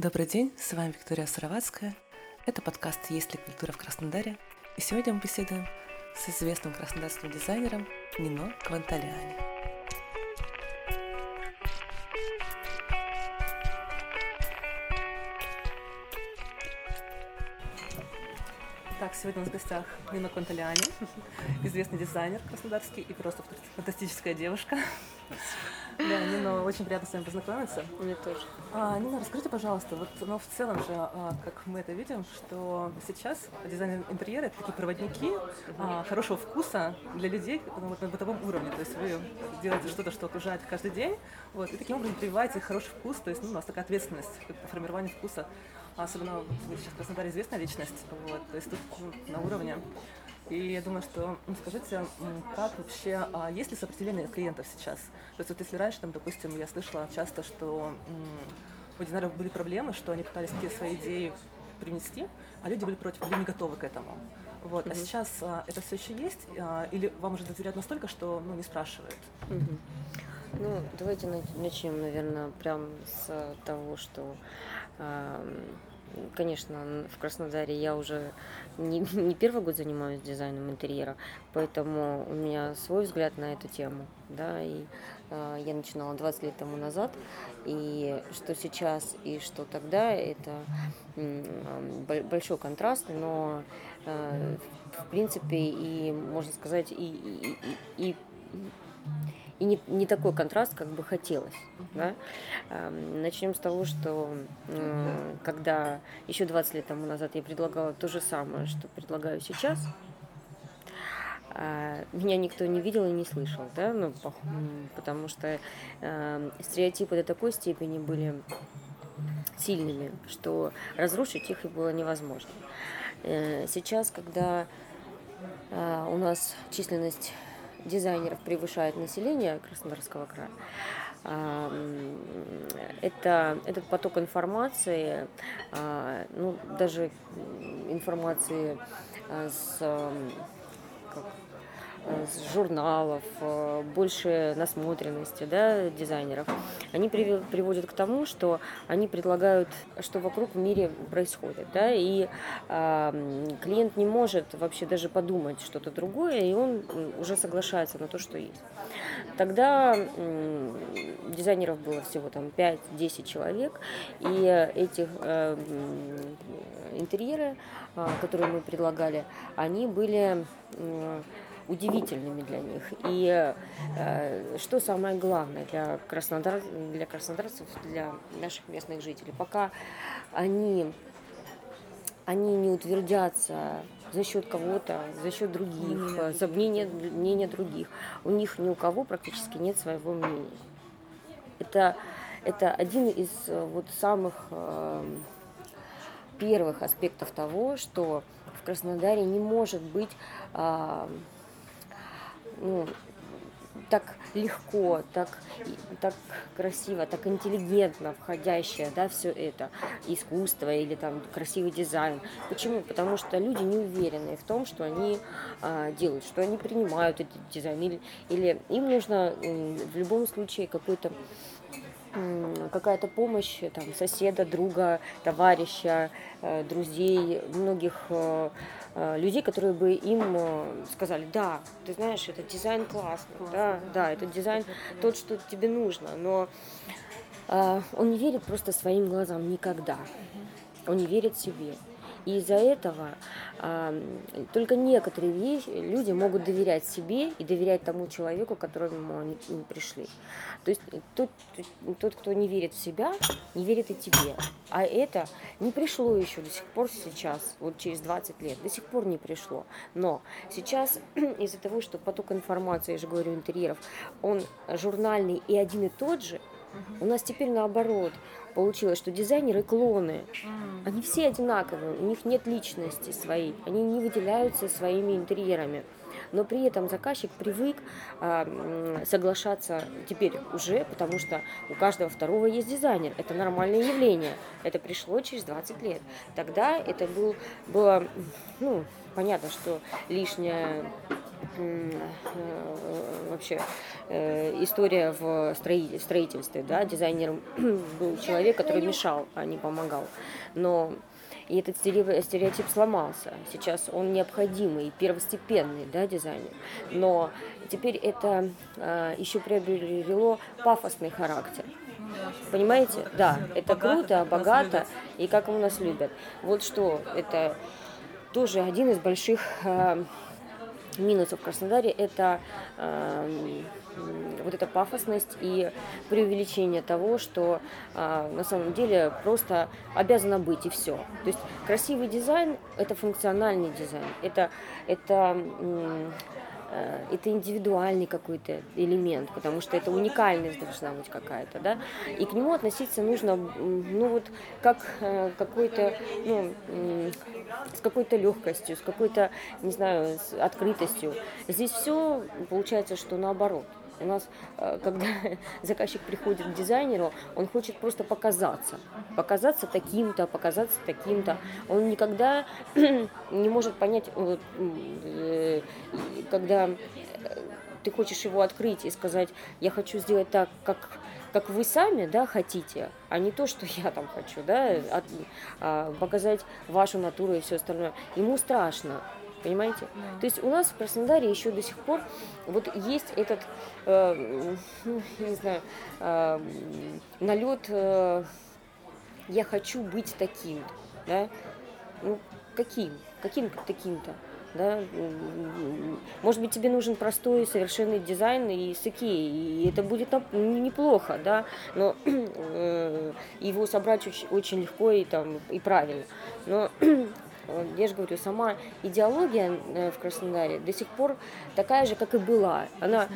Добрый день, с вами Виктория Сыроватская. Это подкаст «Есть ли культура в Краснодаре?» И сегодня мы беседуем с известным краснодарским дизайнером Нино Кванталиани. Так, сегодня у нас в гостях Нина Кванталиани, известный дизайнер краснодарский и просто фантастическая девушка. Да, Нина, очень приятно с вами познакомиться. Мне тоже. А, Нина, расскажите, пожалуйста, вот, ну, в целом же, а, как мы это видим, что сейчас дизайн интерьера это такие проводники а, хорошего вкуса для людей ну, вот, на бытовом уровне. То есть вы делаете что-то, что окружает каждый день, вот, и таким образом прививаете хороший вкус, то есть ну, у нас такая ответственность по формированию вкуса. Особенно вы сейчас в Краснодаре известная личность, вот, то есть тут ну, на уровне. И я думаю, что ну, скажите, как вообще, а есть ли сопротивление клиентов сейчас? То есть вот если раньше, там, допустим, я слышала часто, что у дизайнеров были проблемы, что они пытались какие свои идеи принести, а люди были против, были не готовы к этому. Вот. Mm-hmm. А сейчас а, это все еще есть? А, или вам уже доверяют настолько, что ну, не спрашивают? Mm-hmm. Ну, давайте начнем, наверное, прям с того, что Конечно, в Краснодаре я уже не, не первый год занимаюсь дизайном интерьера, поэтому у меня свой взгляд на эту тему. Да, и э, я начинала 20 лет тому назад, и что сейчас и что тогда, это э, большой контраст, но э, в принципе и, можно сказать, и, и, и, и и не, не такой контраст, как бы хотелось. Да? Начнем с того, что когда еще 20 лет тому назад я предлагала то же самое, что предлагаю сейчас, а, меня никто не видел и не слышал, да, ну, потому что э, стереотипы до такой степени были сильными, что разрушить их было невозможно. Э, сейчас, когда э, у нас численность дизайнеров превышает население Краснодарского края. Это, этот поток информации, а, ну, даже информации а, с как, с журналов, э, больше насмотренности да, дизайнеров, они приводят к тому, что они предлагают, что вокруг в мире происходит. Да, и э, клиент не может вообще даже подумать что-то другое, и он уже соглашается на то, что есть. Тогда э, дизайнеров было всего там 5-10 человек, и этих э, интерьеры, э, которые мы предлагали, они были удивительными для них. И э, что самое главное для, Краснодар, для краснодарцев, для наших местных жителей, пока они, они не утвердятся за счет кого-то, за счет других, за мнение, мнение других, у них ни у кого практически нет своего мнения. Это, это один из э, вот самых э, первых аспектов того, что в Краснодаре не может быть э, ну, так легко, так, так красиво, так интеллигентно входящее, да, все это, искусство или там красивый дизайн. Почему? Потому что люди не уверены в том, что они а, делают, что они принимают этот дизайн, или, или им нужно в любом случае какой-то какая-то помощь там, соседа, друга, товарища, э, друзей, многих э, людей, которые бы им сказали, да, ты знаешь, этот дизайн классный, да, да, этот дизайн тот, что тебе нужно, но он не верит просто своим глазам никогда, он не верит себе. И из-за этого а, только некоторые вещи, люди могут доверять себе и доверять тому человеку, к которому они пришли. То есть тот, тот, кто не верит в себя, не верит и тебе. А это не пришло еще до сих пор сейчас, вот через 20 лет, до сих пор не пришло. Но сейчас из-за того, что поток информации, я же говорю, интерьеров, он журнальный и один и тот же, у нас теперь наоборот получилось, что дизайнеры клоны. Они все одинаковые, у них нет личности своей, они не выделяются своими интерьерами. Но при этом заказчик привык э, соглашаться теперь уже, потому что у каждого второго есть дизайнер. Это нормальное явление. Это пришло через 20 лет. Тогда это был, было, ну, понятно, что лишняя вообще история в строительстве, да, дизайнером был человек, который мешал, а не помогал. Но и этот стереотип сломался. Сейчас он необходимый, первостепенный да, дизайнер. Но теперь это э, еще приобрело пафосный характер. Понимаете? Да, это круто, богато, и как у нас любят. Вот что, это тоже один из больших э, минусов в Краснодаре, это э, вот эта пафосность и преувеличение того, что а, на самом деле просто обязано быть и все. То есть красивый дизайн – это функциональный дизайн, это, это Э, это индивидуальный какой-то элемент, потому что это уникальность должна быть какая-то, да, и к нему относиться нужно, ну вот, как э, какой-то, ну, с какой-то легкостью, с какой-то, не знаю, с открытостью. Здесь все получается, что наоборот. У нас, э, когда заказчик приходит к дизайнеру, он хочет просто показаться. Показаться таким-то, показаться таким-то. Он никогда не может понять, э, когда э, ты хочешь его открыть и сказать, я хочу сделать так, как как вы сами, да, хотите, а не то, что я там хочу, да, от, а, показать вашу натуру и все остальное. Ему страшно, понимаете? Да. То есть у нас в Краснодаре еще до сих пор вот есть этот, э, ну, не знаю, э, налет э, «я хочу быть таким», да? Ну, каким? Каким таким-то? Да? Может быть, тебе нужен простой совершенный дизайн и с Икеи, и это будет неплохо, да, но э, его собрать очень, очень легко и, там, и правильно. Но я же говорю, сама идеология э, в Краснодаре до сих пор такая же, как и была. Она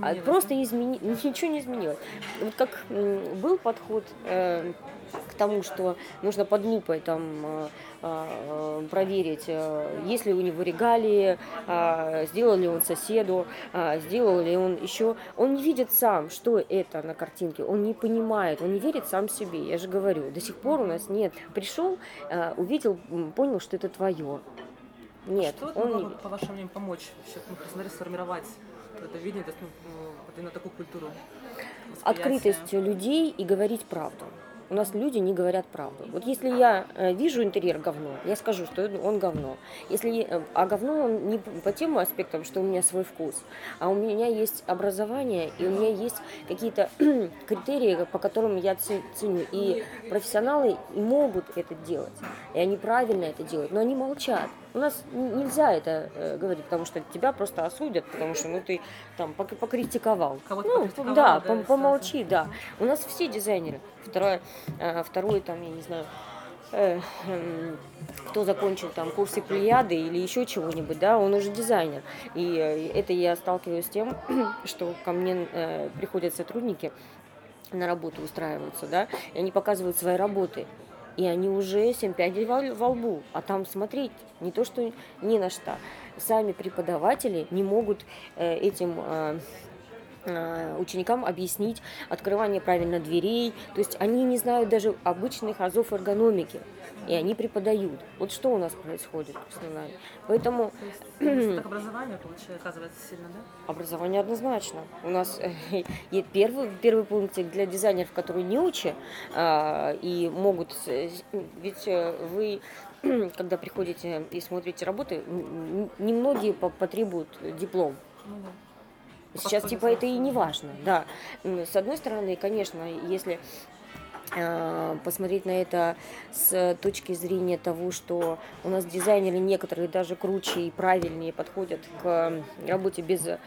а, просто измени... ничего не изменилось. Вот как был подход э, к тому, что нужно под лупой там э, э, проверить, э, есть ли у него регалии, сделал ли он соседу, сделал ли он еще. Он не видит сам, что это на картинке, он не понимает, он не верит сам себе. Я же говорю, до сих пор у нас нет. Пришел, увидел, понял, что это твое. Нет, что он могло, по вашему мнению, помочь ну, сформировать это видение, то есть, ну, именно такую культуру? Открытостью людей и говорить правду у нас люди не говорят правду. Вот если я э, вижу интерьер говно, я скажу, что он говно. Если, э, а говно он не по тем аспектам, что у меня свой вкус, а у меня есть образование, и у меня есть какие-то критерии, по которым я ценю. И профессионалы могут это делать, и они правильно это делают, но они молчат. У нас нельзя это э, говорить, потому что тебя просто осудят, потому что ну ты там покритиковал. ну, да, да, помолчи, да. У нас все дизайнеры. Второе, э, второй там, я не знаю, э, э, кто закончил там курсы Плеяды или еще чего-нибудь, да, он уже дизайнер. И э, это я сталкиваюсь с тем, что ко мне э, приходят сотрудники на работу устраиваются, да, и они показывают свои работы и они уже 7 пядей во лбу. А там смотреть не то, что ни на что. Сами преподаватели не могут э, этим э, ученикам объяснить открывание правильно дверей. То есть они не знают даже обычных азов эргономики и они преподают. Вот что у нас происходит в Краснодаре. Поэтому... Так образование, получается, оказывается сильно, да? Образование однозначно. У нас э, первый, первый пункт для дизайнеров, которые не учат а, и могут... Ведь э, вы когда приходите и смотрите работы, немногие потребуют диплом. Ну, да. Сейчас типа это и не важно, да. С одной стороны, конечно, если Э, посмотреть на это с точки зрения того, что у нас дизайнеры некоторые даже круче и правильнее подходят к работе без э,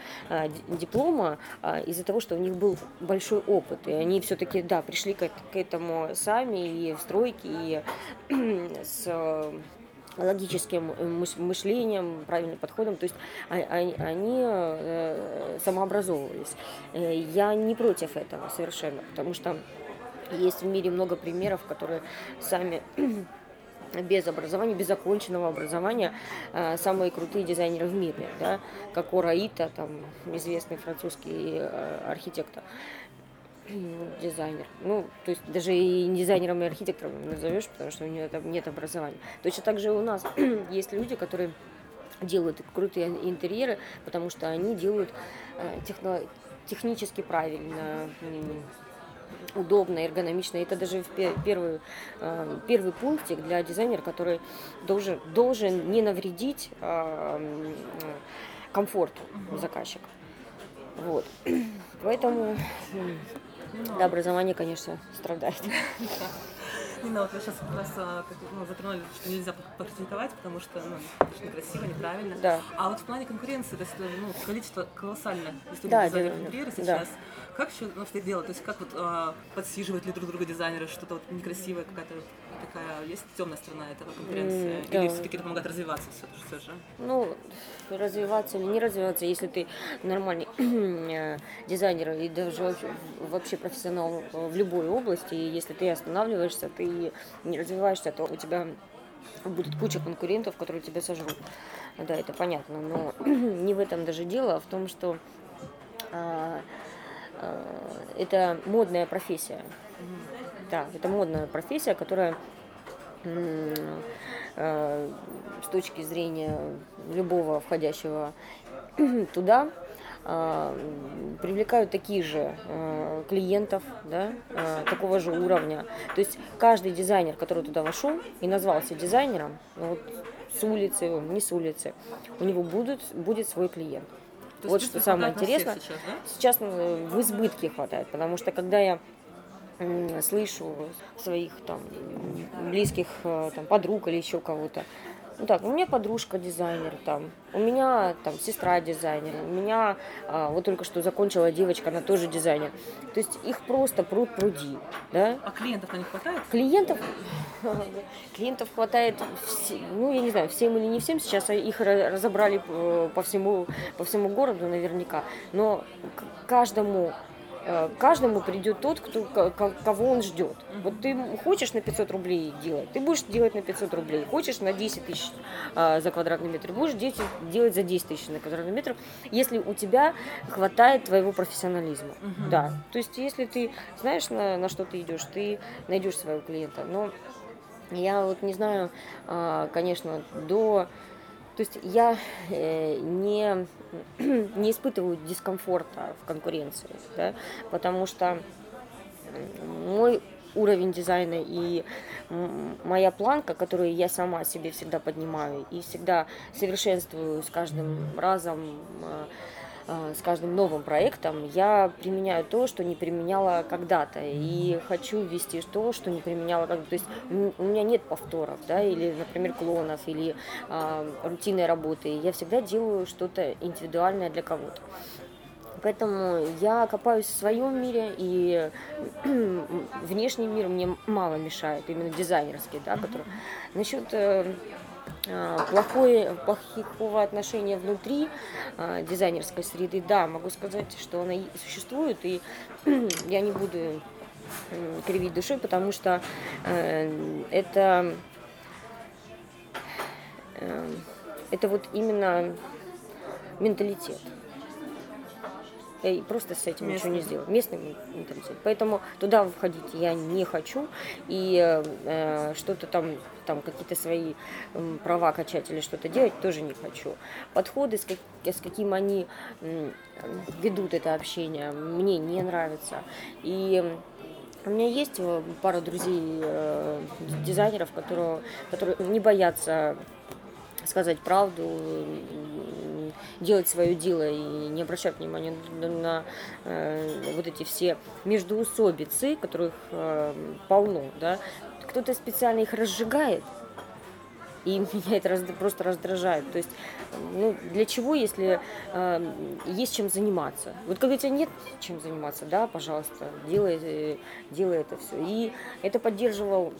диплома э, из-за того, что у них был большой опыт. И они все-таки, да, пришли к, этому сами и в стройке, и с логическим мышлением, правильным подходом, то есть а, а, они самообразовывались. Я не против этого совершенно, потому что есть в мире много примеров, которые сами без образования, без законченного образования э, самые крутые дизайнеры в мире, да, как Ураита, там известный французский э, архитектор, дизайнер. Ну, то есть даже и дизайнером, и архитектором назовешь, потому что у него там нет образования. Точно так же у нас есть люди, которые делают крутые интерьеры, потому что они делают э, техно, технически правильно, удобно, эргономично. Это даже первый, э, первый пунктик для дизайнера, который должен, должен не навредить а, комфорту заказчика. Вот. Поэтому да, образование, конечно, страдает. Нина, вот вы сейчас как раз ну, затронули, что нельзя покритиковать, потому что ну, это некрасиво, неправильно. Да. А вот в плане конкуренции, то есть ну, количество колоссальное, да, интерьера сейчас, да. Как еще ну, что делать? То есть как вот а, подсиживают ли друг друга дизайнеры, что-то вот некрасивое, какая-то такая есть темная сторона этого конкуренции? Mm, Или да. все-таки это помогает развиваться все, все же? Ну, развиваться или не развиваться, если ты нормальный э, дизайнер и даже вообще профессионал в любой области, и если ты останавливаешься, ты не развиваешься, то у тебя будет куча конкурентов, которые тебя сожрут. Да, это понятно, но не в этом даже дело, а в том, что а, это модная профессия. Да, это модная профессия, которая э, с точки зрения любого входящего туда э, привлекают такие же э, клиентов, да, такого же уровня. То есть каждый дизайнер, который туда вошел и назвался дизайнером, ну вот с улицы, не с улицы, у него будут, будет свой клиент. То вот что самое интересное. Сейчас, да? сейчас в избытке хватает, потому что когда я слышу своих там близких э, там, подруг или еще кого-то. Ну так, у меня подружка дизайнер там, у меня там сестра дизайнер, у меня а, вот только что закончила девочка, она тоже дизайнер. То есть их просто пруд пруди, да? А клиентов на них хватает? Клиентов, клиентов хватает, ну я не знаю, всем или не всем. Сейчас их разобрали э, по всему по всему городу наверняка, но каждому Э, каждому придет тот, кто, кого он ждет. Вот ты хочешь на 500 рублей делать, ты будешь делать на 500 рублей. Хочешь на 10 тысяч а, за квадратный метр, будешь делать за 10 тысяч на квадратный метр, если у тебя хватает твоего профессионализма. Угу. Да. То есть, если ты знаешь, на, на что ты идешь, ты найдешь своего клиента. Но я вот не знаю, а, конечно, до то есть я э, не, не испытываю дискомфорта в конкуренции, да, потому что мой уровень дизайна и моя планка, которую я сама себе всегда поднимаю и всегда совершенствую с каждым разом, э, с каждым новым проектом я применяю то, что не применяла когда-то, и хочу ввести то, что не применяла когда-то. То есть у меня нет повторов, да, или, например, клонов, или а, рутинной работы. Я всегда делаю что-то индивидуальное для кого-то. Поэтому я копаюсь в своем мире, и внешний мир мне мало мешает, именно дизайнерский, да, который... Насчет э, плохое, плохого отношения внутри а, дизайнерской среды, да, могу сказать, что она существует, и я не буду кривить душой, потому что э, это, э, это вот именно менталитет. И просто с этим Местный. ничего не сделать. Местный менталитет. Поэтому туда входить я не хочу. И э, что-то там, там какие-то свои права качать или что-то делать тоже не хочу. Подходы, с, как, с каким они ведут это общение, мне не нравятся. И у меня есть э, пара друзей э, дизайнеров, которые, которые не боятся сказать правду, делать свое дело и не обращать внимания на э, вот эти все междуусобицы, которых э, полно, да, кто-то специально их разжигает, и меня это раз, просто раздражает. То есть, ну, для чего, если э, есть чем заниматься? Вот когда у тебя нет чем заниматься, да, пожалуйста, делай, э, делай это все. И это поддерживал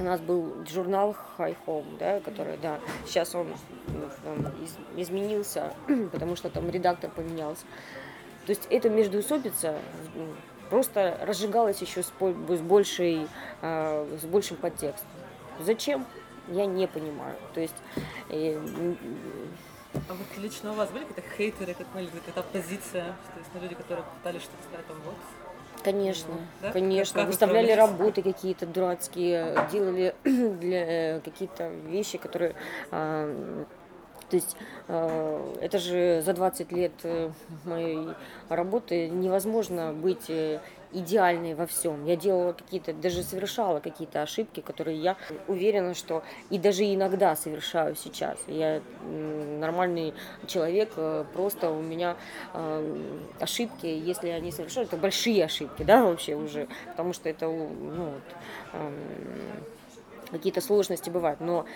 у нас был журнал High Home, да, который, да, сейчас он, он изменился, потому что там редактор поменялся. То есть эта междуусобица просто разжигалась еще с, большей, э, с большим подтекстом. Зачем? Я не понимаю. То есть... Э, а вот лично у вас были какие-то хейтеры, какая-то оппозиция, то есть ну, люди, которые пытались что-то сказать, там, вот, Конечно, да? конечно. Как Выставляли работы какие-то дурацкие, делали для э, какие-то вещи, которые а, То есть э, это же за 20 лет э, моей работы невозможно быть э, идеальной во всем. Я делала какие-то, даже совершала какие-то ошибки, которые я уверена, что и даже иногда совершаю сейчас. Я нормальный человек, просто у меня ошибки, если не совершаю, это большие ошибки, да, вообще уже, потому что это, ну, вот, эм, какие-то сложности бывают, но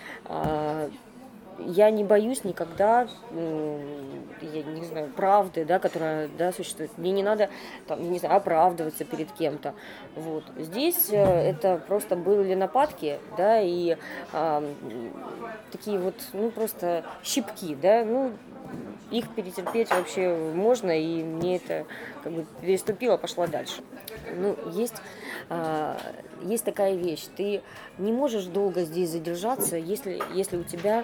я не боюсь никогда, я не знаю, правды, да, которая да, существует. Мне не надо, там, не знаю, оправдываться перед кем-то. Вот. Здесь э, это просто были нападки, да, и а, такие вот, ну, просто щипки, да, ну, их перетерпеть вообще можно, и мне это как бы переступило, пошла дальше. Ну, есть, а, есть такая вещь, ты не можешь долго здесь задержаться, если, если у тебя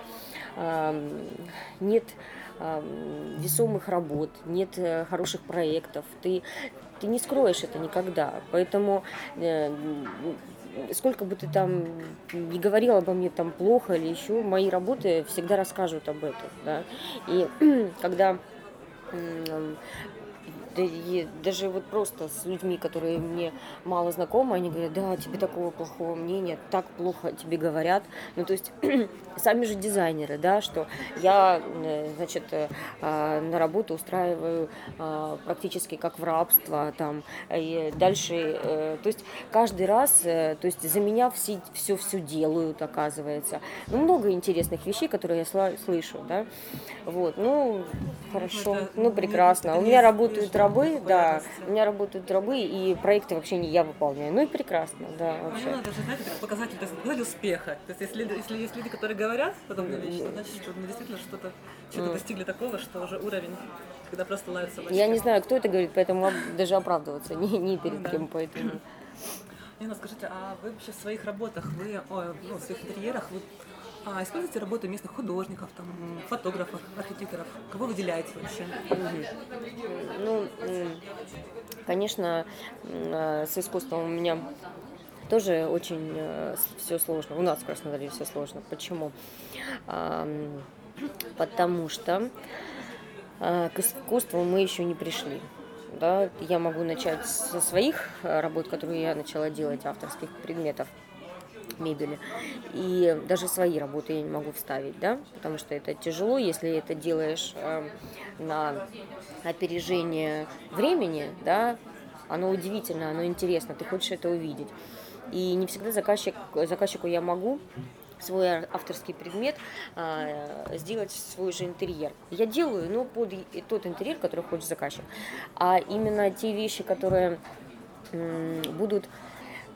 нет весомых работ, нет э, хороших проектов, ты, ты не скроешь это никогда. Поэтому э, сколько бы ты там не говорил обо мне там плохо или еще, мои работы всегда расскажут об этом. Да? И когда даже вот просто с людьми, которые мне мало знакомы, они говорят, да, тебе такого плохого мнения, так плохо тебе говорят. Ну, то есть сами же дизайнеры, да, что я, э, значит, э, а, на работу устраиваю а, практически как в рабство, там, и дальше, э, то есть каждый раз, то есть за меня все, все, все делают, оказывается. Ну, много интересных вещей, которые я слышу, да, вот, ну, хорошо, это, ну, прекрасно. У меня работают рабы, да, у меня работают рабы, и проекты вообще не я выполняю, ну, и прекрасно, да, вообще. Ну, это же, знаете, как показатель, показатель успеха, то есть если, если есть люди, которые говорят подобные вещи, значит, что мы действительно что-то что достигли такого, что уже уровень, когда просто лают собачки. Я не знаю, кто это говорит, поэтому даже оправдываться не, не перед да. кем, поэтому... Нина, скажите, а вы вообще в своих работах, вы, о, ну, в своих интерьерах, вы а, используете работу местных художников, там, фотографов, архитекторов? Кого выделяете вообще? Ну, конечно, а, с искусством у меня тоже очень э, все сложно. У нас в Краснодаре все сложно. Почему? Потому что а, к искусству мы еще не пришли. Да, я могу начать со своих работ, которые я начала делать, авторских предметов мебели. И даже свои работы я не могу вставить, да, потому что это тяжело, если это делаешь э, на опережение времени, да, оно удивительно, оно интересно, ты хочешь это увидеть. И не всегда заказчик, заказчику я могу свой авторский предмет а, сделать свой же интерьер. Я делаю, но под тот интерьер, который хочет заказчик. А именно те вещи, которые будут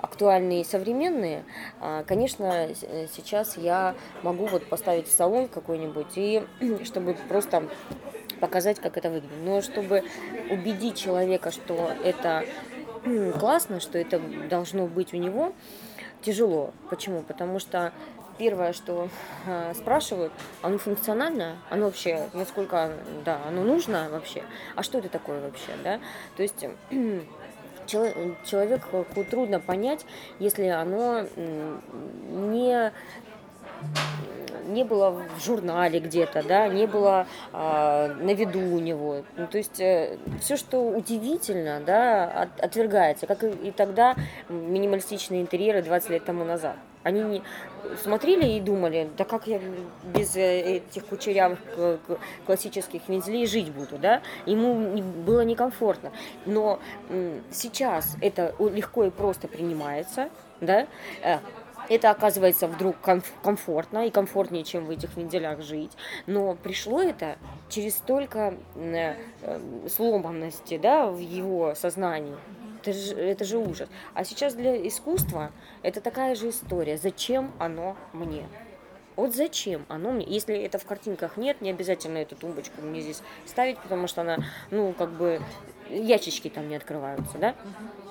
актуальные и современные, а, конечно, сейчас я могу вот поставить в салон какой-нибудь и чтобы просто показать, как это выглядит. Но чтобы убедить человека, что это классно, что это должно быть у него, тяжело. Почему? Потому что первое, что э, спрашивают, оно функционально, оно вообще, насколько, да, оно нужно вообще, а что это такое вообще, да? То есть человеку трудно понять, если оно не не было в журнале где-то, да, не было э, на виду у него. Ну, то есть э, все, что удивительно, да, от, отвергается, как и, и тогда минималистичные интерьеры 20 лет тому назад. Они не смотрели и думали, да как я без э, этих кучерявых классических вензелей жить буду, да? Ему было некомфортно. Но сейчас это легко и просто принимается, да? Э, это оказывается вдруг комфортно и комфортнее, чем в этих венделях жить. Но пришло это через столько э, сломанности да, в его сознании. Это же, это же ужас. А сейчас для искусства это такая же история. Зачем оно мне? Вот зачем оно мне? Если это в картинках нет, не обязательно эту тумбочку мне здесь ставить, потому что она, ну, как бы, ящички там не открываются, да?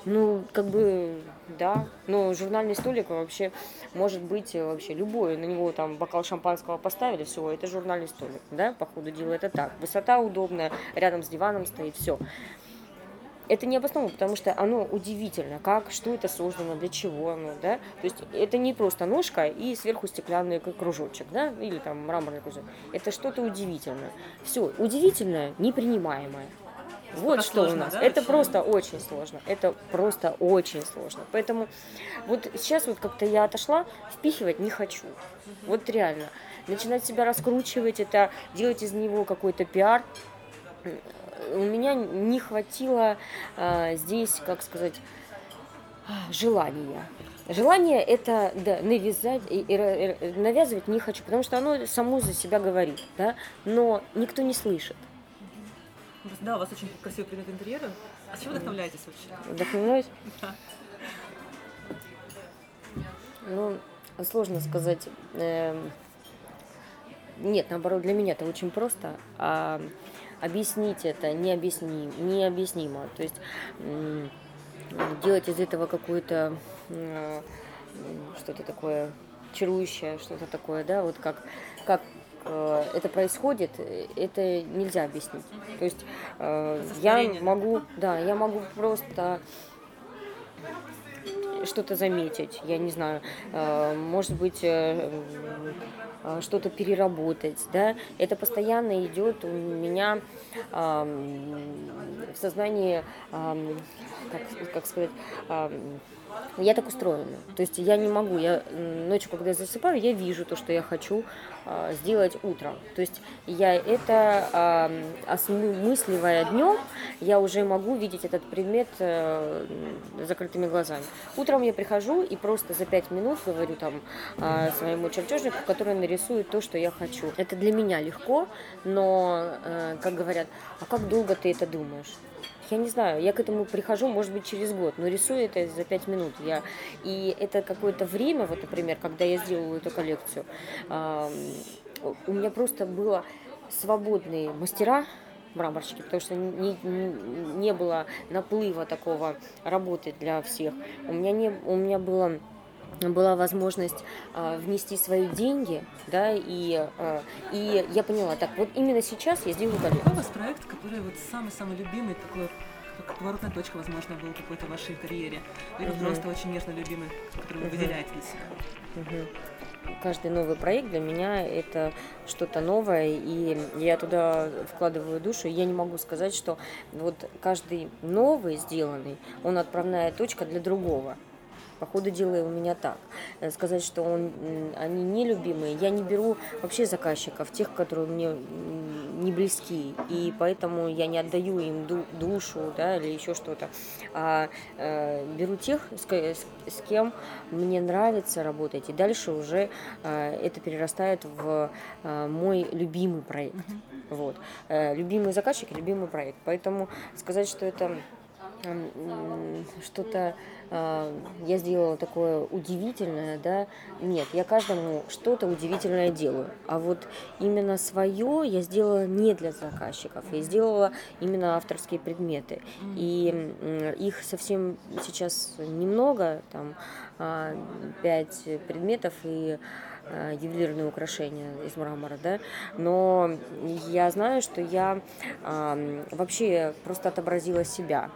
Ну, как бы, да. Но журнальный столик вообще может быть вообще любой. На него там бокал шампанского поставили, все, это журнальный столик, да, по ходу дела это так. Высота удобная, рядом с диваном стоит, все. Это не обосновано, потому что оно удивительно, как, что это создано, для чего оно, да, то есть это не просто ножка и сверху стеклянный кружочек, да, или там мраморный кружок, это что-то удивительное. Все, удивительное, непринимаемое. Вот что сложно, у нас. да, это очень? просто очень сложно. Это просто очень сложно. Поэтому вот сейчас вот как-то я отошла, впихивать не хочу. Вот реально. Начинать себя раскручивать, это делать из него какой-то пиар. У меня не хватило а, здесь, как сказать, желания. Желание это да, навязать и, и и навязывать не хочу, потому что оно само за себя говорит, да, но никто не слышит. Да, у вас очень красивый предмет интерьера. А чего вдохновляетесь вообще? Вдохновляюсь? Да. Ну, сложно сказать. Эм, Нет, наоборот, для меня это очень просто. А объяснить это необъяснимо. необъяснимо. То есть делать из этого м, что-то такое чарующее, что-то такое, да, вот как, как э, это происходит, это нельзя объяснить. То есть э, я могу, да, я могу просто что-то заметить, я не знаю, э, может быть, э, что-то переработать, да, это постоянно идет у меня в сознании, как, как сказать, я так устроена. То есть я не могу, я ночью, когда я засыпаю, я вижу то, что я хочу сделать утром. То есть я это ам, осмысливая днем, я уже могу видеть этот предмет э, закрытыми глазами. Утром я прихожу и просто за пять минут говорю там а, своему чертежнику, который нарисует то, что я хочу. Это для меня легко, но, э, как говорят, а как долго ты это думаешь? Я не знаю, я к этому прихожу, может быть, через год, но рисую это за пять минут. Я, и это какое-то время, вот, например, когда я сделала эту коллекцию, у меня просто было свободные мастера, мраморщики, потому что не, не, не было наплыва такого работы для всех. У меня, не, у меня было была возможность а, внести свои деньги, да, и, а, и я поняла, так, вот именно сейчас я сделаю коллекцию. Какой у вас проект, который вот самый-самый любимый, такой как поворотная точка, возможно, был какой-то в вашей карьере? Или Мгм. просто очень нежно любимый, который вы Мгм. выделяете для себя? Мгм. Каждый новый проект для меня это что-то новое, и я туда вкладываю душу. Я не могу сказать, что вот каждый новый сделанный, он отправная точка для другого. По ходу дела у меня так. Э, Сказать, что он, они нелюбимые, я не беру вообще заказчиков, тех, которые мне не близки, и поэтому я не отдаю им ду- душу да, или еще что-то. А э, беру тех, с, с- с кем мне нравится работать, и дальше уже э, это перерастает в э, мой любимый проект. Вот. Э, любимый заказчик, любимый проект. Поэтому сказать, что это что-то э, я сделала такое удивительное, да, нет, я каждому что-то удивительное делаю, а вот именно свое я сделала не для заказчиков, я сделала именно авторские предметы, и их совсем сейчас немного, там а, пять предметов и а, ювелирные украшения из мрамора, да, но я знаю, что я ам, вообще просто отобразила себя.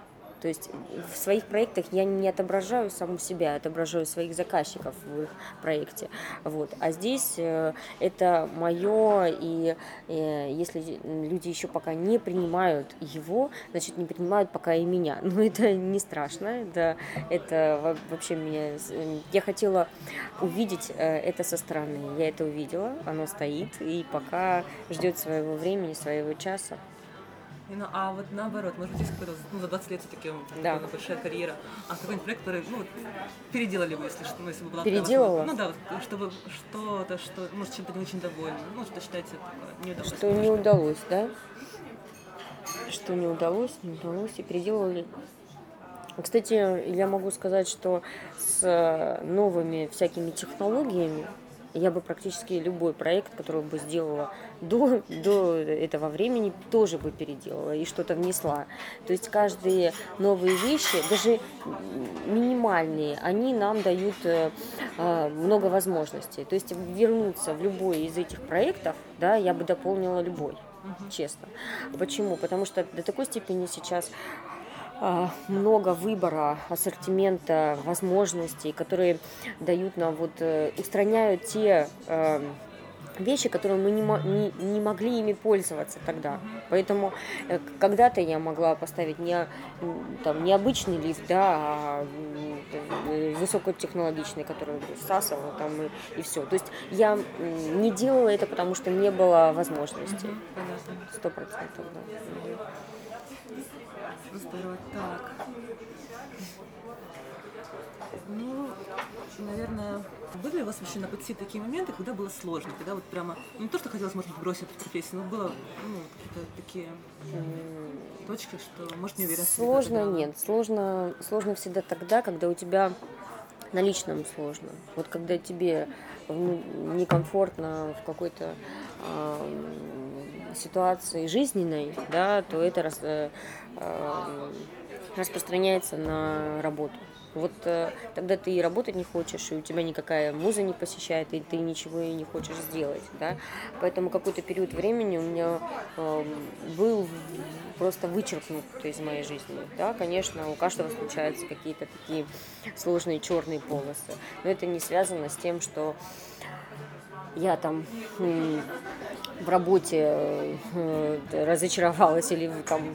То есть в своих проектах я не отображаю саму себя, отображаю своих заказчиков в их проекте. Вот. А здесь э, это мое, и э, если люди еще пока не принимают его, значит не принимают пока и меня. Но это не страшно, это, это во- вообще меня... э, Я хотела увидеть это со стороны, я это увидела, оно стоит, и пока ждет своего времени, своего часа. И, ну, а вот наоборот, может быть, есть какой-то, ну, за 20 лет все-таки Да. большая карьера, а какой-нибудь проект, который, ну, вот, переделали бы, если что, ну, если бы была Переделала? Ну да, вот, чтобы что-то, что, может, чем-то не очень довольны, ну, что считаете не удалось. Что не удалось, да? Что не удалось, не удалось, и переделали. Кстати, я могу сказать, что с э, новыми всякими технологиями я бы практически любой проект, который бы сделала до, до этого времени, тоже бы переделала и что-то внесла. То есть каждые новые вещи, даже минимальные, они нам дают э, э, много возможностей. То есть вернуться в любой из этих проектов, да, я бы дополнила любой, честно. Почему? Потому что до такой степени сейчас много выбора, ассортимента, возможностей, которые дают нам, вот, э, устраняют те э, вещи, которые мы не, не, не могли ими пользоваться тогда. Поэтому э, когда-то я могла поставить не, там, не обычный лифт, да, а высокотехнологичный, который всасывал там и, и все. То есть я не делала это, потому что не было возможности. Сто процентов, да. Здорово. Так. Ну, наверное, были ли у вас вообще на пути такие моменты, когда было сложно, когда вот прямо, не то, что хотелось, может быть, бросить эту профессию, но было, ну, какие-то такие точки, что, может, не уверен. Сложно нет, сложно, сложно всегда тогда, когда у тебя на личном сложно. Вот когда тебе некомфортно в какой-то э, ситуации жизненной, да, то это рас, э, э, распространяется на работу. Вот э, тогда ты и работать не хочешь, и у тебя никакая муза не посещает, и ты ничего и не хочешь сделать, да. Поэтому какой-то период времени у меня э, был просто вычеркнут из моей жизни, да. Конечно, у каждого случаются какие-то такие сложные черные полосы, но это не связано с тем, что я там в работе э, разочаровалась или там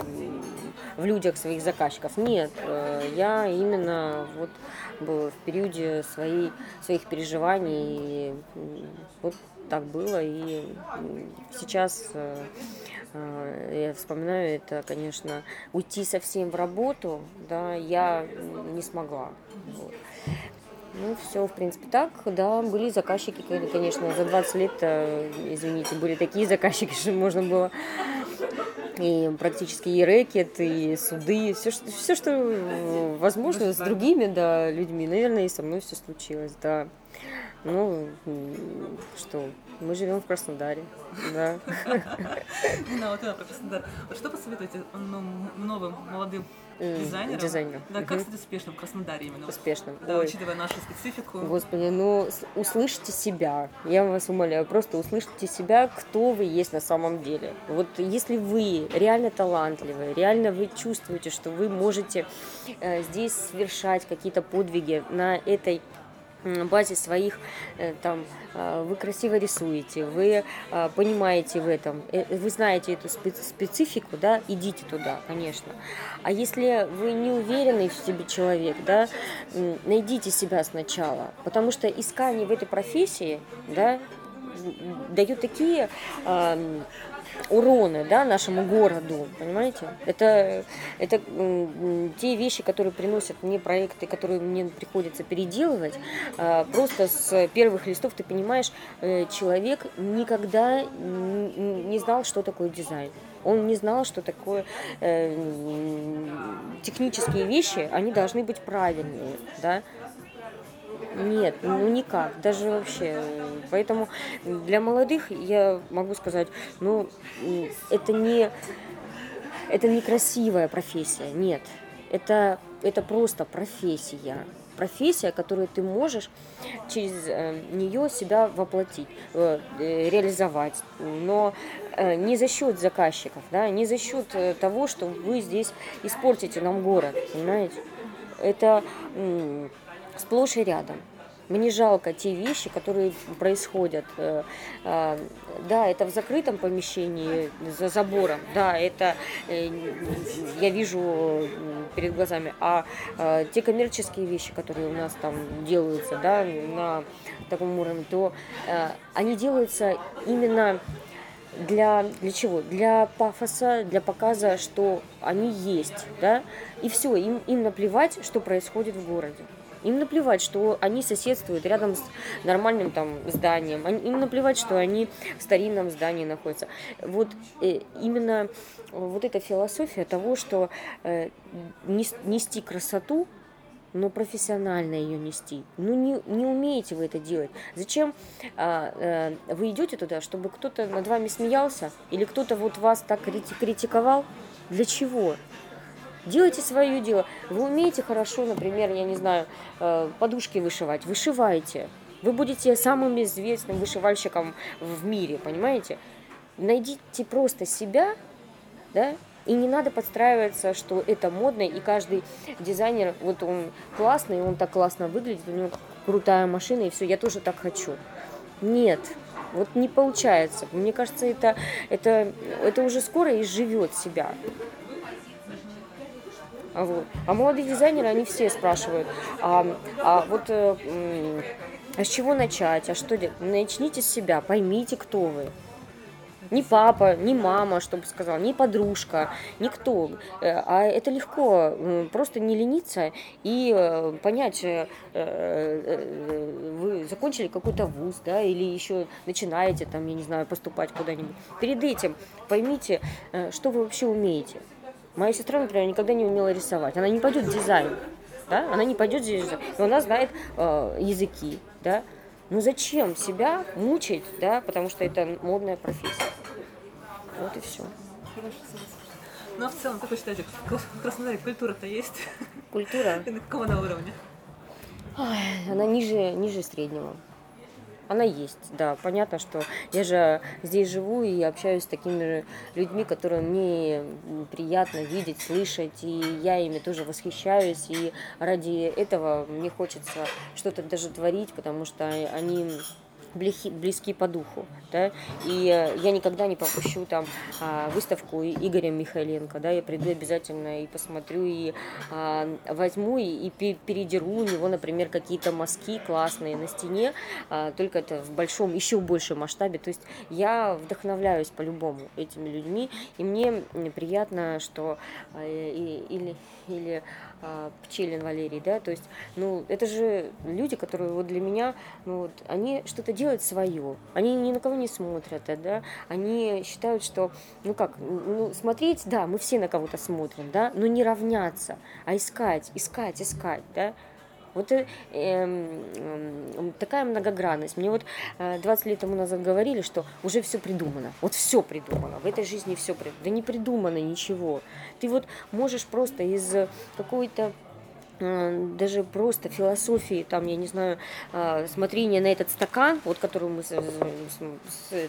в людях своих заказчиков. Нет, э, я именно вот в периоде своей, своих переживаний вот так было. И сейчас э, я вспоминаю это, конечно, уйти совсем в работу, да, я не смогла. Вот. Ну, все, в принципе, так. Да, были заказчики, конечно, за 20 лет, э, извините, были такие заказчики, что можно было и практически и рэкет, и суды, все, что, все, что возможно с другими, да, людьми. Наверное, и со мной все случилось, да. Ну, что, мы живем в Краснодаре, да. Ну, вот это про Краснодар. Что посоветуете новым молодым дизайнером? Дизайнером. Да, как стать успешным в Краснодаре именно? Успешным. Да, учитывая нашу специфику. Господи, ну, услышьте себя. Я вас умоляю, просто услышьте себя, кто вы есть на самом деле. Вот если вы реально талантливые, реально вы чувствуете, что вы можете э, здесь совершать какие-то подвиги на этой базе своих, э, там, э, вы красиво рисуете, вы э, понимаете в этом, вы знаете эту специфику, да, идите туда, конечно. А если вы не уверенный в себе человек, да, найдите себя сначала, потому что искание в этой профессии, да, дают такие уроны да, нашему городу, понимаете? Это, это те вещи, которые приносят мне проекты, которые мне приходится переделывать. А, просто с первых листов ты понимаешь, э, человек никогда не знал, что такое дизайн. Он не знал, что такое э, технические вещи, они должны быть правильные, да. Нет, ну никак, даже вообще. Поэтому для молодых я могу сказать, ну, это не, это не красивая профессия, нет. Это, это просто профессия. Профессия, которую ты можешь через э, нее себя воплотить, э, реализовать. Но э, не за счет заказчиков, да, не за счет того, что вы здесь испортите нам город, понимаете? Это сплошь и рядом. Мне жалко те вещи, которые происходят. Э, э, да, это в закрытом помещении, за забором. Да, это э, я вижу перед глазами. А те коммерческие вещи, которые у нас там делаются, да, на таком уровне, то они делаются именно для, для чего? Для пафоса, для показа, что они есть, да, и все, им, им наплевать, что происходит в городе. Им наплевать, что они соседствуют рядом с нормальным там зданием. Им наплевать, что они в старинном здании находятся. Вот э, именно вот эта философия того, что э, нести красоту, но профессионально ее нести. Ну, не, не умеете вы это делать. Зачем а, а, вы идете туда, чтобы кто-то над вами смеялся? Или кто-то вот вас так критиковал? Для чего? Делайте свое дело. Вы умеете хорошо, например, я не знаю, э, подушки вышивать. Вышивайте. Вы будете самым известным вышивальщиком в мире, понимаете? Найдите просто себя, да, И не надо подстраиваться, что это модно, и каждый дизайнер, вот он классный, он так классно выглядит, у него крутая машина, и все, я тоже так хочу. Нет, вот не получается. Мне кажется, это, это, это уже скоро изживет себя. А вот. А молодые дизайнеры, они все спрашивают, а, а вот э, а с чего начать, а что делать? Начните с себя, поймите, кто вы. Ни папа, ни мама, чтобы сказал, ни подружка, никто. Э, а это легко, просто не лениться и э, понять, вы закончили какой-то вуз, да, или еще начинаете там, я не знаю, поступать куда-нибудь. Перед этим поймите, что вы вообще умеете. Моя сестра, например, никогда не умела рисовать. Она не пойдет в дизайн, да? Она не пойдет в дизайн. Но она знает э, языки, да? Ну зачем себя мучить, да? Потому что это модная профессия. Вот и все. Ну а в целом, как вы считаете, в Краснодаре культура-то есть? Культура? И на каком она уровне? Ой, она ниже, ниже среднего. Она есть, да. Понятно, что я же здесь живу и общаюсь с такими людьми, которые мне приятно видеть, слышать, и я ими тоже восхищаюсь, и ради этого мне хочется что-то даже творить, потому что они близки, по духу. Да? И э, я никогда не пропущу там а, выставку Игоря Михайленко. Да? Я приду обязательно и посмотрю, и а, возьму и, и передеру у него, например, какие-то мазки классные на стене, а, только это в большом, еще большем масштабе. То есть я вдохновляюсь по-любому этими людьми, и мне приятно, что и, или, или Пчелин Валерий, да, то есть, ну, это же люди, которые вот для меня, ну, вот, они что-то делают свое, они ни на кого не смотрят, да, они считают, что, ну как, ну, смотреть, да, мы все на кого-то смотрим, да, но не равняться, а искать, искать, искать, да, вот э, э, такая многогранность. Мне вот э, 20 лет тому назад говорили, что уже все придумано. Вот все придумано. В этой жизни все придумано. Да не придумано ничего. Ты вот можешь просто из какой-то Э, даже просто философии, там, я не знаю, э, смотрения на этот стакан, вот который мы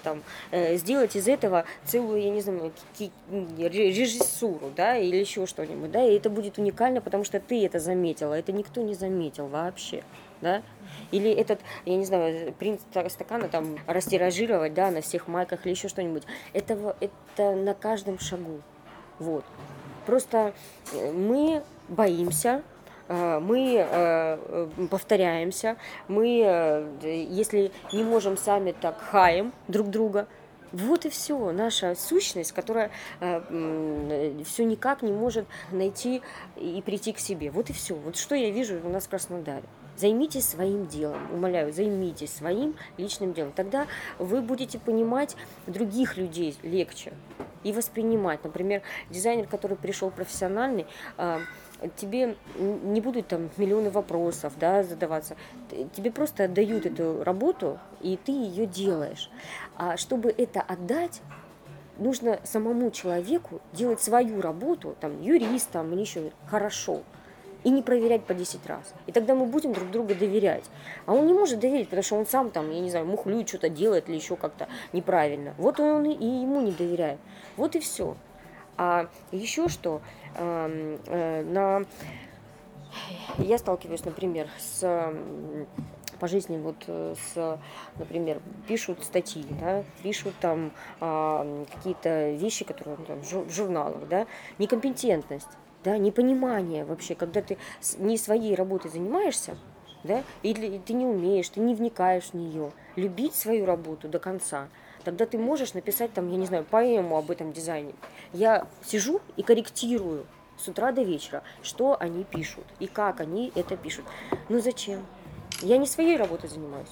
там, э, сделать из этого целую, я не знаю, режиссуру, да, или еще что-нибудь, да, и это будет уникально, потому что ты это заметила, это никто не заметил вообще, да, или этот, я не знаю, принт стакана там растиражировать, да, на всех майках или еще что-нибудь, это, это на каждом шагу, вот. Просто мы боимся, Э, мы э, повторяемся, мы, э, если не можем сами, так хаем друг друга. Вот и все, наша сущность, которая все никак не может найти и прийти к себе. Вот и все. Вот что я вижу у нас в Краснодаре. Займитесь своим делом, умоляю, займитесь своим личным делом. Тогда вы будете понимать других людей легче и воспринимать. Например, дизайнер, который пришел профессиональный, тебе не будут там миллионы вопросов да, задаваться. Тебе просто отдают эту работу, и ты ее делаешь. А чтобы это отдать, нужно самому человеку делать свою работу, там, юристом или еще хорошо, и не проверять по 10 раз. И тогда мы будем друг другу доверять. А он не может доверить, потому что он сам там, я не знаю, мухлюет, что-то делает или еще как-то неправильно. Вот он и ему не доверяет. Вот и все. А еще что, э, на... я сталкиваюсь, например, с по жизни вот э, с, например, пишут статьи, да, пишут там а, какие-то вещи, которые там, в журналах, да, некомпетентность, да, непонимание вообще, когда ты не своей работой занимаешься, да, или ты не умеешь, ты не вникаешь в нее, любить свою работу до конца – тогда ты можешь написать там, я не знаю, поэму об этом дизайне. Я сижу и корректирую с утра до вечера, что они пишут и как они это пишут. Ну зачем? Я не своей работой занимаюсь.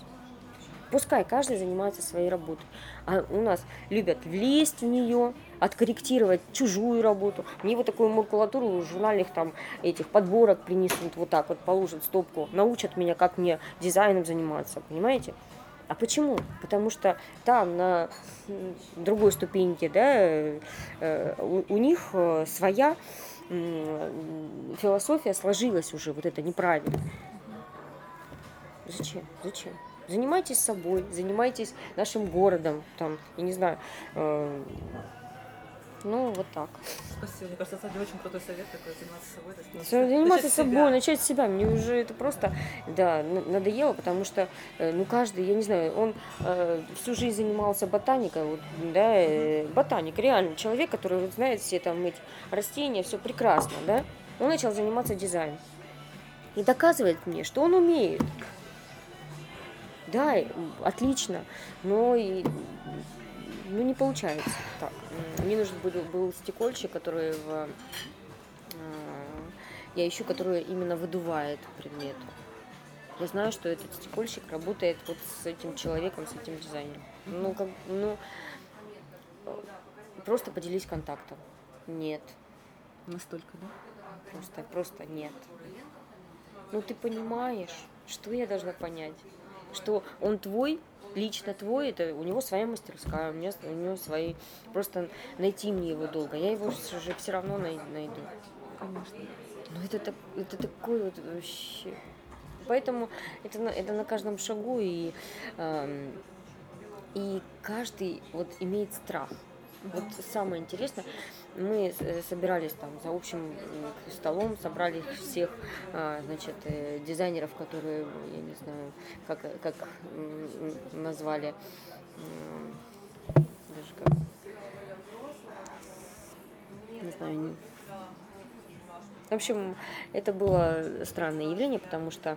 Пускай каждый занимается своей работой. А у нас любят влезть в нее, откорректировать чужую работу. Мне вот такую макулатуру журнальных там этих подборок принесут, вот так вот положат стопку, научат меня, как мне дизайном заниматься, понимаете? А почему? Потому что там на другой ступеньке, да, э, у, них э, своя философия сложилась уже, вот это неправильно. Зачем? Зачем? Занимайтесь собой, занимайтесь нашим городом, там, я не знаю, э, Ну, вот так. Спасибо. Мне кажется, это очень крутой совет такой, заниматься собой. то Всё, Заниматься собой, себя. начать с себя. Мне уже это просто, да, надоело, потому что, э, ну, каждый, я не знаю, он э, всю жизнь занимался ботаникой, вот, да, э, ботаник, реально, человек, который вот знает все там эти растения, все прекрасно, да, он начал заниматься дизайном. И доказывает мне, что он умеет. Да, отлично, но и, ну, не получается так. Мне нужен был, был стекольщик, который в э, я ищу, который именно выдувает предмет. Я знаю, что этот стекольщик работает вот с этим человеком, с этим дизайнером. Ну, как, ну, просто поделись контактом. Нет, Настолько, да? просто, просто нет. Ну, ты понимаешь, что я должна понять? Что он твой, лично твой, это у него своя мастерская, у, меня, у него свои... Просто найти мне его долго. Я его уже все равно най- найду. Конечно. Ну это, так, это такой вот вообще. Поэтому это на, это на каждом шагу и, эм, и каждый вот имеет страх. Вот самое интересное, мы э, собирались там за общим м, столом, собрали всех, а, значит, э, дизайнеров, которые, я не знаю, как, как назвали, даже как, не знаю, в общем, это было странное явление, потому что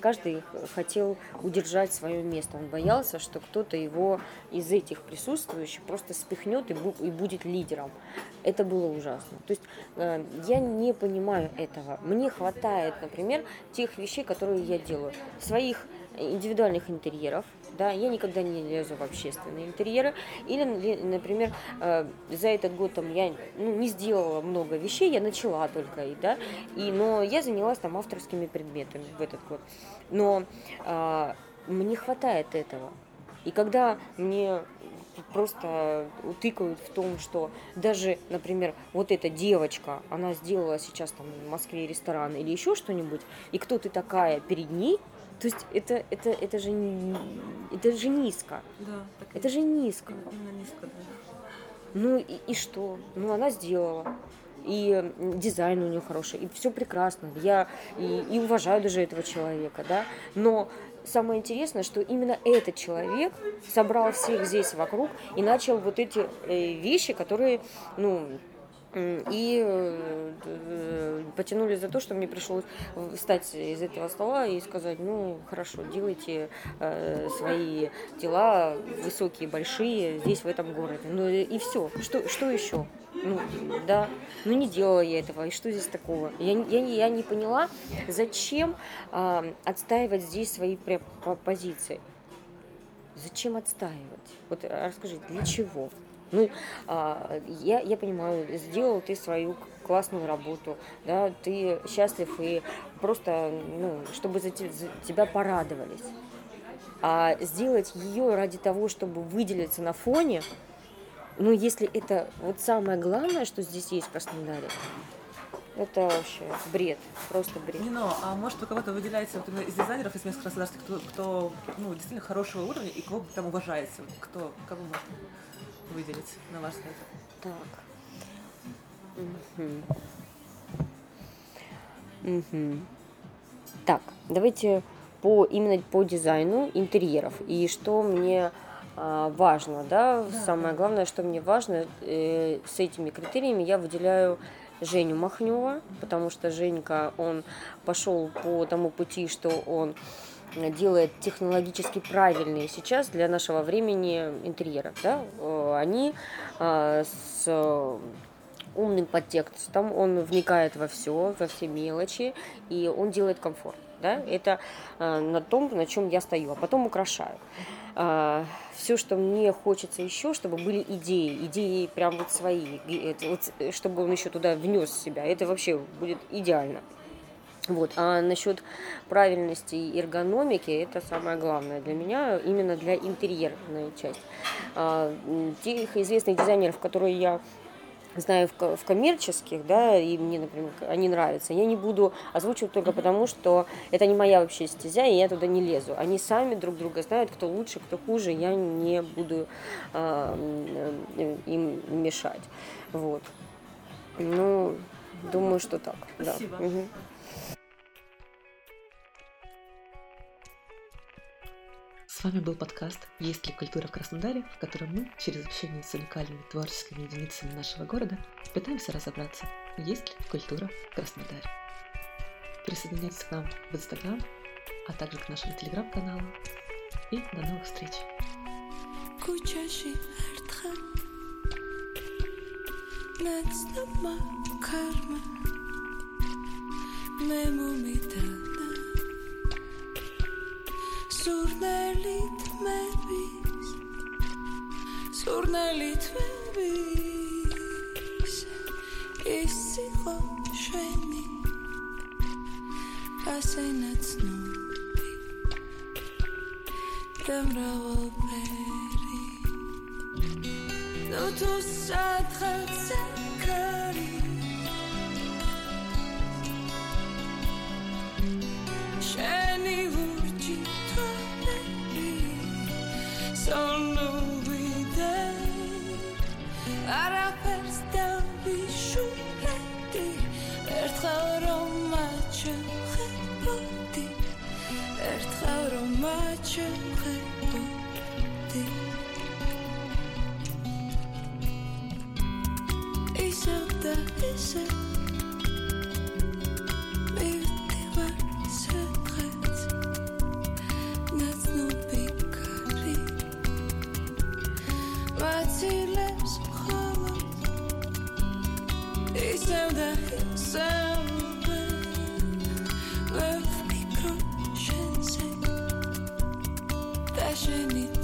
каждый хотел удержать свое место. Он боялся, что кто-то его из этих присутствующих просто спихнет и будет лидером. Это было ужасно. То есть э, я не понимаю этого. Мне хватает, например, тех вещей, которые я делаю. Своих индивидуальных интерьеров, да, я никогда не лезу в общественные интерьеры, или, ли- например, э, за этот год там я ну, не сделала много вещей, я начала только, и, да, и, но я занялась там авторскими предметами в этот год, но а, мне хватает этого, и когда мне просто утыкают в том, что даже, например, вот эта девочка, она сделала сейчас там в Москве ресторан или еще что-нибудь, и кто ты такая перед ней, то есть это, это, это, же, не- это же низко. Да, так Это же низко. именно низко, да. Ну и, и что? Ну она сделала. И дизайн у нее хороший, и все прекрасно. Я и, и уважаю даже этого человека, да. Но самое интересное, что именно этот человек собрал всех здесь вокруг и начал вот эти э, вещи, которые, ну, и э, э, потянули за то, что мне пришлось встать из этого стола и сказать, ну хорошо, делайте э, свои дела высокие, большие здесь, в этом городе. Ну и, все. Что, что еще? Ну, да, ну не делала я этого, и что здесь такого? Я, я, я не поняла, зачем а, отстаивать здесь свои позиции. Зачем отстаивать? Вот а, расскажите, для чего? Ну, а, я, я понимаю, сделал ты свою классную работу, да, ты счастлив и просто, ну, чтобы за, за тебя порадовались. А сделать ее ради того, чтобы выделиться на фоне, ну, если это вот самое главное, что здесь есть в Краснодаре, это вообще бред, просто бред. Нино, а может у кого-то выделяется вот из дизайнеров из местных государств, кто, кто ну, действительно хорошего уровня и кого там уважается? Кто, кого можно выделить, на ваш взгляд? Так. Мгм. Мгм. Так, давайте по именно по дизайну интерьеров и что мне а, важно, да, Да, самое главное, что мне важно э, с этими критериями я выделяю Женю Махнева, потому что Женька, он пошел по тому пути, что он делает технологически правильные сейчас для нашего времени интерьеры. Да? Э, Они а, с э, умным подтекстом, он вникает во все, во все мелочи, и он делает комфорт. Да? Это э, на том, на чем я стою, а потом украшаю. все, что мне хочется еще, чтобы были идеи, идеи прям вот свои, вот, э, чтобы он еще туда внес себя, это вообще будет идеально. Вот. А насчет правильности и эргономики, это самое главное для меня, именно для интерьерной части. А, Тех известных дизайнеров, которые я знаю в, в коммерческих, да, и мне, например, они нравятся, я не буду озвучивать только потому, что это не моя вообще стезя, и я туда не лезу. Они сами друг друга знают, кто лучше, кто хуже, я не буду э, им мешать. Вот. Ну, думаю, что так. Спасибо. Да. Угу. Вами был подкаст «Есть ли культура в Краснодаре?», в котором мы, через общение с уникальными творческими единицами нашего города, пытаемся разобраться, есть ли культура в Краснодаре. Присоединяйтесь к нам в Инстаграм, а также к нашему Телеграм-каналу. И до новых встреч! სურნელი თმების სურნელი თმების ის იყო შვენი ასენაც ნული და მრავალფერი. ნუ თუ სათხალ საკარი Vaciles მხოლოდ ისევ და ისევ. ვფიქრობ შენზე და შენი